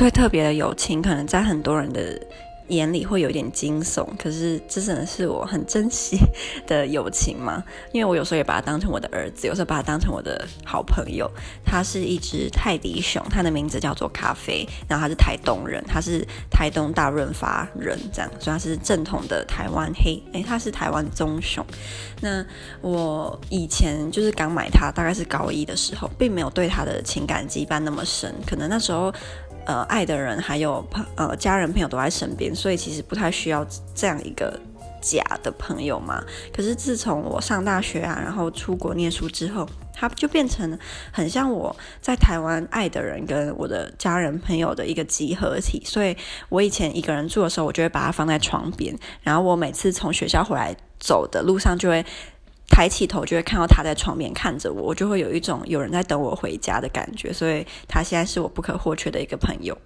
最特别的友情，可能在很多人的。眼里会有点惊悚，可是这真的是我很珍惜的友情嘛？因为我有时候也把他当成我的儿子，有时候把他当成我的好朋友。他是一只泰迪熊，他的名字叫做咖啡，然后他是台东人，他是台东大润发人，这样，所以他是正统的台湾黑，诶，他是台湾棕熊。那我以前就是刚买他，大概是高一的时候，并没有对他的情感羁绊那么深，可能那时候。呃，爱的人还有朋呃家人朋友都在身边，所以其实不太需要这样一个假的朋友嘛。可是自从我上大学啊，然后出国念书之后，他就变成了很像我在台湾爱的人跟我的家人朋友的一个集合体。所以我以前一个人住的时候，我就会把它放在床边，然后我每次从学校回来走的路上就会。抬起头就会看到他在窗边看着我，我就会有一种有人在等我回家的感觉，所以他现在是我不可或缺的一个朋友。